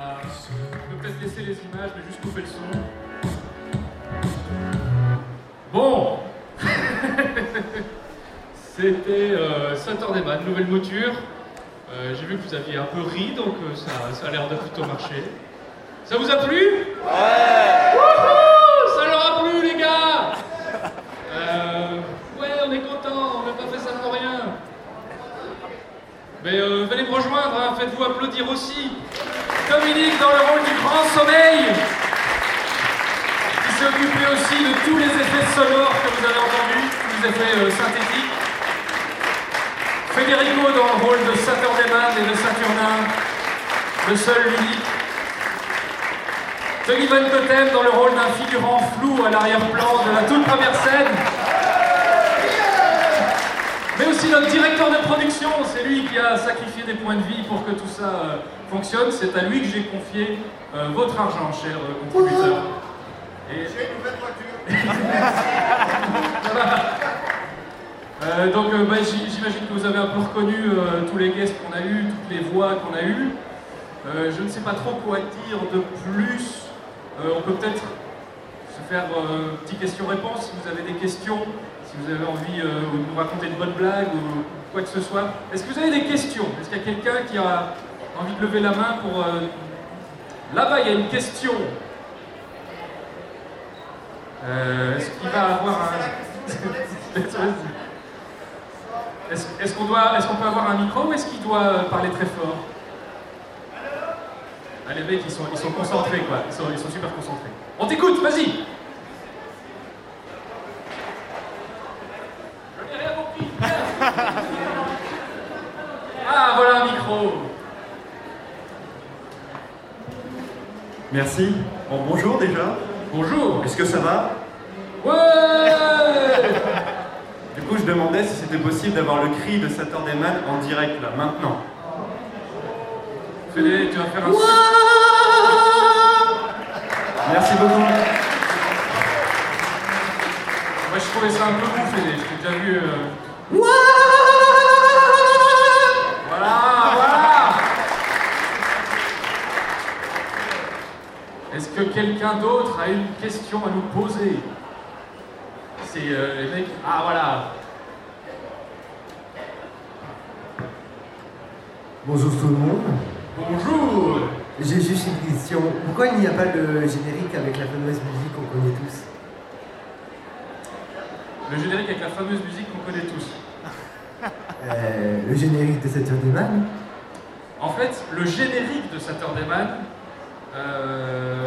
On peut peut-être laisser les images, mais juste couper le son. Bon C'était euh, Saturday nouvelle mouture. Euh, J'ai vu que vous aviez un peu ri, donc euh, ça, ça a l'air de plutôt marcher. Ça vous a plu? Ouais Ça leur a plu, les gars Euh, Ouais, on est content, on n'a pas fait ça pour rien. Mais euh, venez me rejoindre, hein, faites-vous applaudir aussi. Dominique dans le rôle du grand sommeil, qui s'est occupé aussi de tous les effets sonores que vous avez entendus, tous les effets euh, synthétiques. Federico dans le rôle de Saturday et de Saturnin, le seul, l'unique. Tony Van Totem dans le rôle d'un figurant flou à l'arrière-plan de la toute première scène. Mais aussi notre directeur de production, c'est lui qui a sacrifié des points de vie pour que tout ça euh, fonctionne. C'est à lui que j'ai confié euh, votre argent, cher euh, contributeur. Et... Euh, donc euh, bah, j- j'imagine que vous avez un peu reconnu euh, tous les guests qu'on a eus, toutes les voix qu'on a eues. Je ne sais pas trop quoi dire de plus. On peut peut-être se faire euh, petit question-réponse si vous avez des questions, si vous avez envie euh, de nous raconter une bonne blague ou quoi que ce soit. Est-ce que vous avez des questions? Est-ce qu'il y a quelqu'un qui a envie de lever la main pour... euh, Là-bas, il y a une question. Euh, Est-ce qu'il va avoir un... Est-ce qu'on doit, est-ce qu'on peut avoir un micro ou est-ce qu'il doit parler très fort? Ah, les mecs, ils sont, concentrés, quoi. Ils sont super concentrés. On t'écoute, vas-y Je n'ai rien compris. Ah, voilà un micro. Merci. Bon, bonjour déjà. Bonjour. Est-ce que ça va Ouais Du coup, je demandais si c'était possible d'avoir le cri de Saturday Man en direct là, maintenant. Félix, tu vas faire un... Merci beaucoup. Moi, je trouvais ça un peu ouf, Félix. Je t'ai déjà vu... euh, voilà Est-ce que quelqu'un d'autre a une question à nous poser C'est euh, les mecs... Ah, voilà Bonjour tout le monde. Bonjour J'ai juste une question. Pourquoi il n'y a pas de générique avec la fameuse musique qu'on connaît tous Le générique avec la fameuse musique qu'on connaît tous. Euh, Le générique de Saturday Man En fait, le générique de Saturday Man, euh,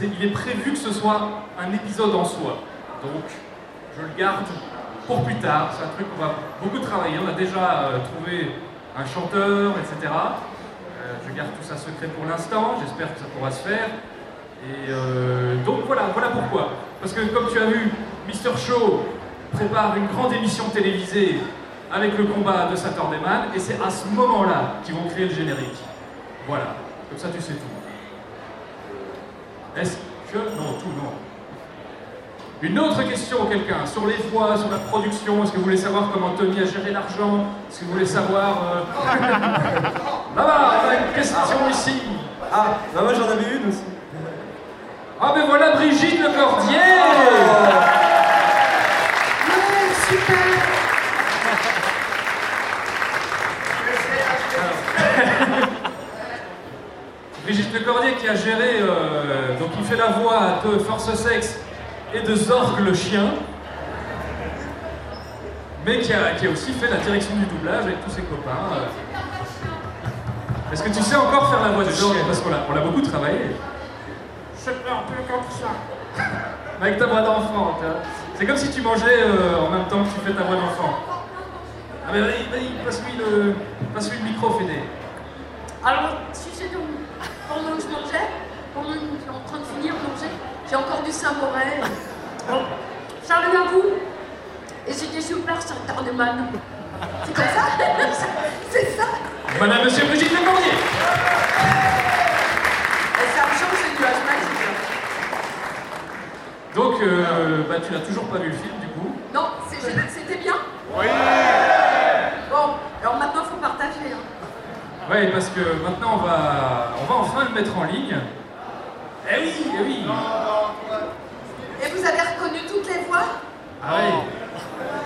il est prévu que ce soit un épisode en soi. Donc, je le garde pour plus tard. C'est un truc qu'on va beaucoup travailler. On a déjà euh, trouvé un chanteur, etc. Euh, je garde tout ça secret pour l'instant. J'espère que ça pourra se faire. Et donc voilà, voilà pourquoi. Parce que comme tu as vu, Mister Show prépare une grande émission télévisée avec le combat de Saturday Man, et c'est à ce moment-là qu'ils vont créer le générique. Voilà, comme ça tu sais tout. Est-ce que... Non, tout non. Une autre question, quelqu'un, sur les voix, sur la production, est-ce que vous voulez savoir comment Tony a géré l'argent? Est-ce que vous voulez savoir... euh, Là-bas, on a une question ici. Ah, bah moi j'en avais une aussi. Ah ben voilà Brigitte Le Cordier Brigitte Le Cordier qui a géré, euh, donc il fait la voix de Force Sex et de Zorg le chien, mais qui a, qui a aussi fait la direction du doublage avec tous ses copains. euh. Est-ce que tu sais encore faire la voix de Zorg? Parce qu'on l'a on l'a beaucoup travaillé. Je un peu comme ça. Avec ta voix d'enfant. C'est comme si tu mangeais euh, en même temps que tu fais ta voix d'enfant. Ah mais vas-y, vas-y, passe-lui le, passe le micro, Fédé. Alors, si c'est donc pendant que je mangeais, pendant que j'étais en train de finir de manger, j'ai encore du Saint-Morel. Bon, salut à vous. Et c'était super, c'est un Tardeman. C'est comme ça C'est ça Madame, monsieur Brigitte Le Cordier. Et ça me change, c'est du. Donc, euh, bah, tu n'as toujours pas vu le film, du coup. Non, c'est- c'était bien Oui Bon, alors maintenant, il faut partager. hein. Ouais, Ouais, parce que maintenant on va, on va enfin le mettre en ligne. Eh oui, eh oui. Et vous avez reconnu toutes les voix? Ah ouais,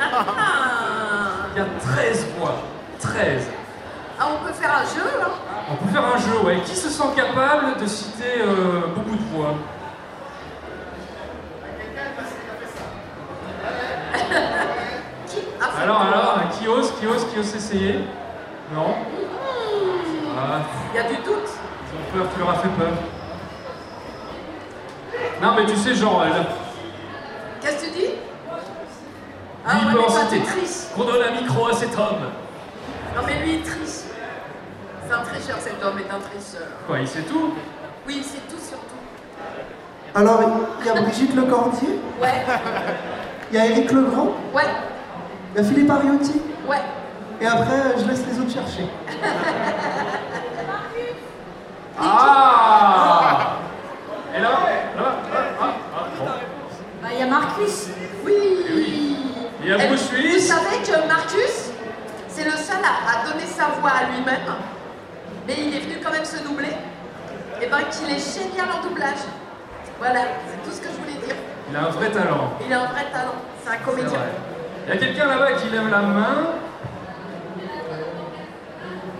ah. il y a 13 voix. 13. Ah, on peut faire un jeu, hein? On peut faire un jeu, ouais. Qui se sent capable de citer euh, beaucoup de voix? Qui? A fait Alors, alors, qui ose, qui ose, qui ose essayer Non Ah, Il y a du doute. ils ont peur, tu leur as fait peur. Non, mais tu sais, genre, elle, Qu'est-ce que tu dis? Ah, Lui, il ouais, peut mais toi, triches. qu'on donne un micro à cet homme. Non, mais lui, il triche. C'est un tricheur, cet homme est un tricheur. Quoi, il sait tout? Oui, tout sur tout. Alors, il y a Brigitte Lecordier, Ouais, il y a Éric Legrand, ouais, il y a Philippe Ariotti, ouais. et après, je laisse les autres chercher. Ah Et là, ah, ah. Bah, il y a Marcus. Oui. Il y a Et Bruce Vous Willis. savez que Marcus, c'est le seul à, à donner sa voix à lui-même, mais il est venu quand même se doubler. Et ben qu'il est génial en doublage. Voilà, c'est tout ce que je voulais dire. Il a un vrai talent. Il a un vrai talent, c'est un comédien. Il y a quelqu'un là-bas qui lève la main.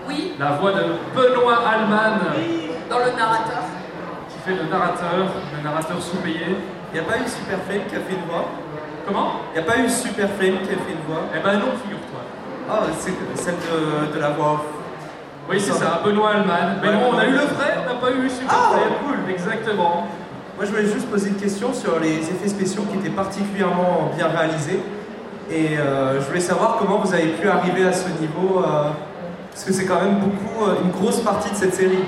Oui, La voix de Benoît Alman, dans le narrateur. qui fait le narrateur, le narrateur sous-payé. Il n'y a pas eu Super Flame qui a fait une voix? Comment? Il n'y a pas eu Super Flame qui a fait une voix? Eh ben non, figure-toi. Ah, c'est celle de, de la voix off. Oui, c'est ça, Benoît Alman. Mais Ouais, non, on a eu le vrai, on n'a pas eu Super Ah, Flame. cool. Exactement. Moi, je voulais juste poser une question sur les effets spéciaux qui étaient particulièrement bien réalisés. Et euh, je voulais savoir comment vous avez pu arriver à ce niveau, euh, parce que c'est quand même beaucoup, euh, une grosse partie de cette série.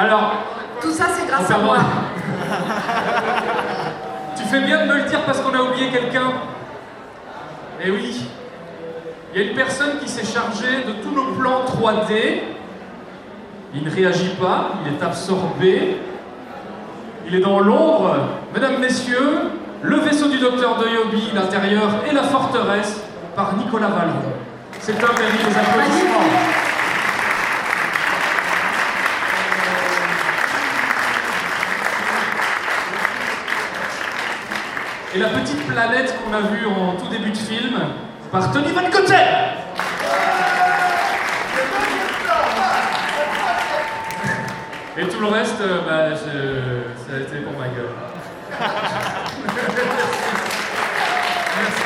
Alors, Tout ça, c'est grâce à moi. tu fais bien de me le dire parce qu'on a oublié quelqu'un. Eh oui. Il y a une personne qui s'est chargée de tous nos plans 3D. Il ne réagit pas, il est absorbé. Il est dans l'ombre. Mesdames, Messieurs, le vaisseau du docteur de Yobi, l'intérieur et la forteresse par Nicolas Valeron. C'est un mérite des applaudissements. Et la petite planète qu'on a vue en tout début de film par Tony Van Gotten. Et tout le reste, euh, bah, ça a été pour ma gueule. Merci.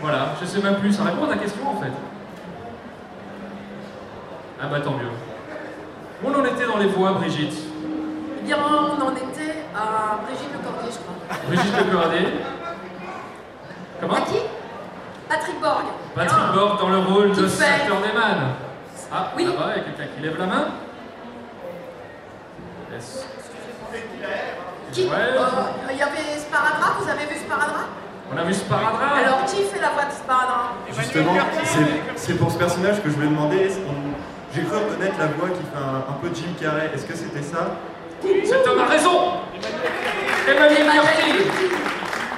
Voilà, je sais même plus, ça répond à ta question en fait. Ah bah tant mieux. On en était dans les voix, Brigitte? Eh bien, à Brigitte Lecordier, je crois. Brigitte Lecordier. Comment À qui? Patrick Borg. Patrick Ah. Borg dans le rôle de Qui Saturn Ah, Oui. là-bas, il y a quelqu'un qui lève la main. Est-ce- Qui? Ouais. Euh, Il y avait Sparadrap, vous avez vu Sparadrap? On a vu Sparadrap. Alors, qui fait la voix de Sparadrap? Justement, c'est- pour ce personnage que je voulais demander. J'ai cru reconnaître la voix qui fait un, un peu Jim Carrey. Est-ce que c'était ça? Cet homme a raison Emmanuel Curtil.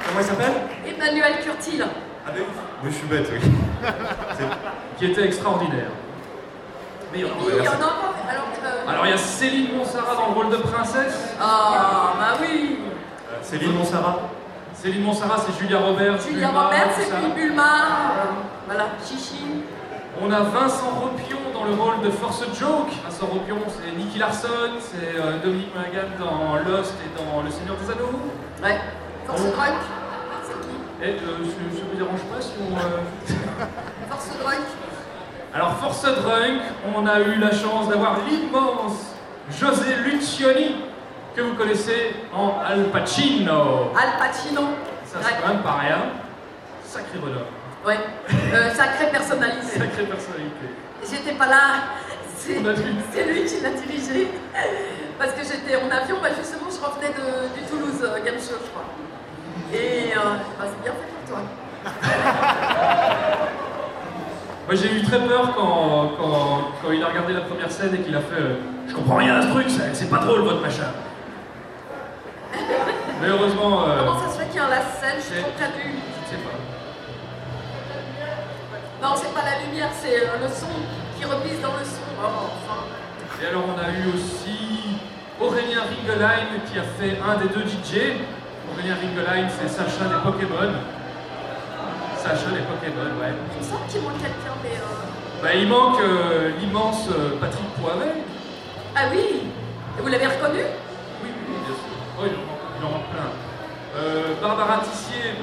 Comment il s'appelle? Emmanuel Curtil. Ah ben oui. Mais je suis bête, oui. Qui était extraordinaire. Oui, il y en a encore. Alors, euh, Alors il y a Céline Monsara dans le rôle de princesse. Ah, bah oui. Céline Monsara. Céline Monsara, c'est Julia Roberts. Julia Roberts, c'est puis Bulma. euh, Voilà, Chichi. On a Vincent Ropion dans le rôle de Force Joke. Vincent Ropion, c'est Nicky Larson, c'est euh, Dominique Monaghan dans Lost et dans Le Seigneur des Anneaux. Ouais. Force. Drunk. C'est qui Et euh, ça ne me dérange pas si on. euh, Force Drunk. Alors, Force Drunk, on a eu la chance d'avoir l'immense José Lucioni, que vous connaissez en Al Pacino. Al Pacino. Ça, c'est quand même pas rien. Sacré bonhomme, Ouais. Euh, sacrée personnalité. sacrée personnalité. J'étais pas là. C'est lui qui l'a dirigé. Parce que j'étais en avion, bah justement, je revenais de, du Toulouse euh, Game Show, je crois. Et euh, bah, c'est bien fait pour toi. Moi, j'ai eu très peur quand, quand, quand il a regardé la première scène et qu'il a fait euh, Je comprends rien à ce truc, c'est pas drôle votre machin. Mais heureusement, Comment ça se fait qu'il y a la scène? Je suis trop. Non, c'est pas la lumière, c'est euh, le son qui repisse dans le son. Oh, enfin. Et alors on a eu aussi Aurélien Ringelheim qui a fait un des deux DJ. Aurélien Ringelheim, c'est Sacha des Pokémon. Sacha des Pokémon, ouais. Il me semble qu'il manque quelqu'un, mais. euh, Bah, il manque euh, l'immense Patrick Poivet. Ah oui Et vous l'avez reconnu? Oui, oui, bien sûr. Oh, il en manque, plein. Euh, Barbara Tissier,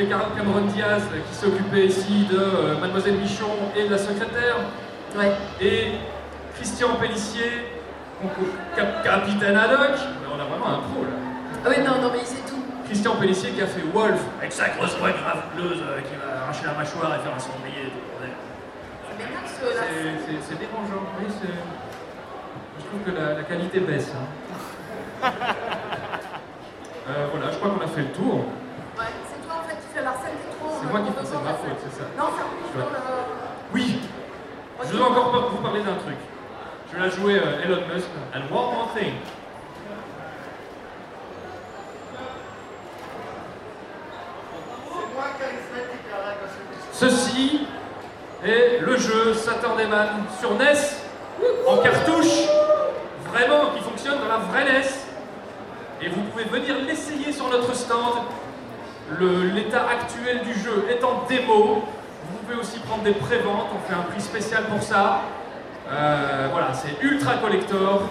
fait Cameron Diaz, qui s'est occupée ici de euh, Mademoiselle Michon et de la secrétaire. Ouais. Et Christian Pellissier, cap- capitaine Haddock. On a vraiment un pro là. Ah oui, non, non, mais il sait tout. Christian Pellissier qui a fait Wolf, avec sa grosse voix graveleuse euh, qui va arracher la mâchoire et faire un sanglier. C'est dérangeant, oui. Je trouve que la, la qualité baisse. hein. Euh, voilà, je crois qu'on a fait le tour. Ouais, c'est toi en fait qui fais la scène des trois. C'est moi qui fais, c'est ma faute, c'est ça. Non, c'est. Oui, je dois encore vous parler d'un truc. Je vais la jouer euh, Elon Musk. And one more thing. Ceci est le jeu Saturday Man sur NES en cartouche, vraiment qui fonctionne dans la vraie NES. Et vous pouvez venir l'essayer sur notre stand. L'état actuel du jeu est en démo. Vous pouvez aussi prendre des préventes, on fait un prix spécial pour ça. Euh, voilà, c'est ultra collector.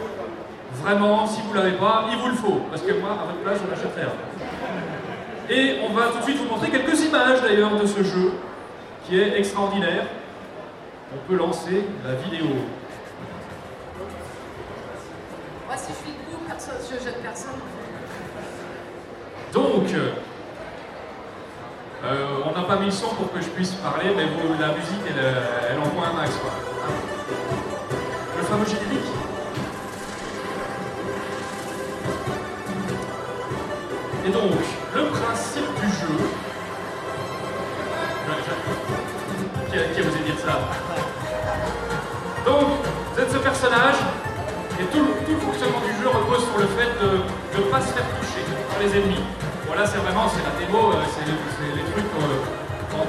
Vraiment, si vous l'avez pas, il vous le faut. Parce que moi, à votre place, je l'achèterai. Et on va tout de suite vous montrer quelques images d'ailleurs de ce jeu qui est extraordinaire. On peut lancer la vidéo. Moi, si je suis je jette personne. Donc, pas mis le son pour que je puisse parler, mais vous, la musique, elle, euh, elle envoie un max. Quoi. Le fameux générique. Et donc, le principe du jeu. Je- je- Qui a, qui osé dire ça? Donc, vous êtes ce personnage, et tout, le- fonctionnement du jeu repose sur le fait de ne pas se faire toucher par les ennemis. Voilà, c'est vraiment, c'est la démo, euh, c'est les, trucs euh, en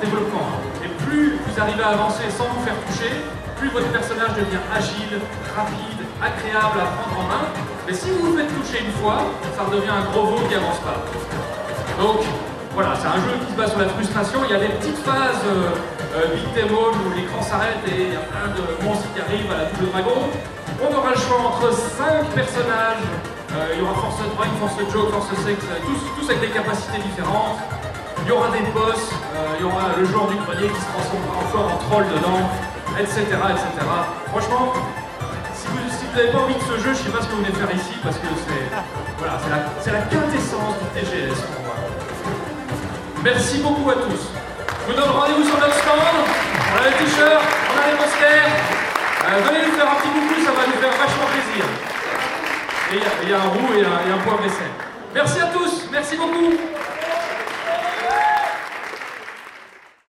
développement. Et plus vous arrivez à avancer sans vous faire toucher, plus votre personnage devient agile, rapide, agréable à prendre en main. Mais si vous vous faites toucher une fois, ça redevient un gros veau qui avance pas. Donc, voilà, c'est un jeu qui se base sur la frustration. Il y a des petites phases euh, euh, où l'écran s'arrête et il y a plein de monstres qui arrivent à la double dragon. On aura le choix entre 5 personnages. Euh, il y aura Force Drive, Force Joke, Force Sex, euh, tous avec des capacités différentes. Il y aura des boss, euh, il y aura le joueur du grenier qui se transformera encore en troll dedans, etc. etc. Franchement, si vous n'avez pas envie de ce jeu, je sais pas ce que vous venez faire ici parce que c'est voilà, la, la quintessence du TGS pour moi. Merci beaucoup à tous. Je vous donne rendez-vous sur notre stand. On a les t-shirts, on a les posters. Euh, venez nous faire un petit coucou, ça va nous faire vachement plaisir. Et il y a- un roux et un, et un. Merci à tous, merci beaucoup.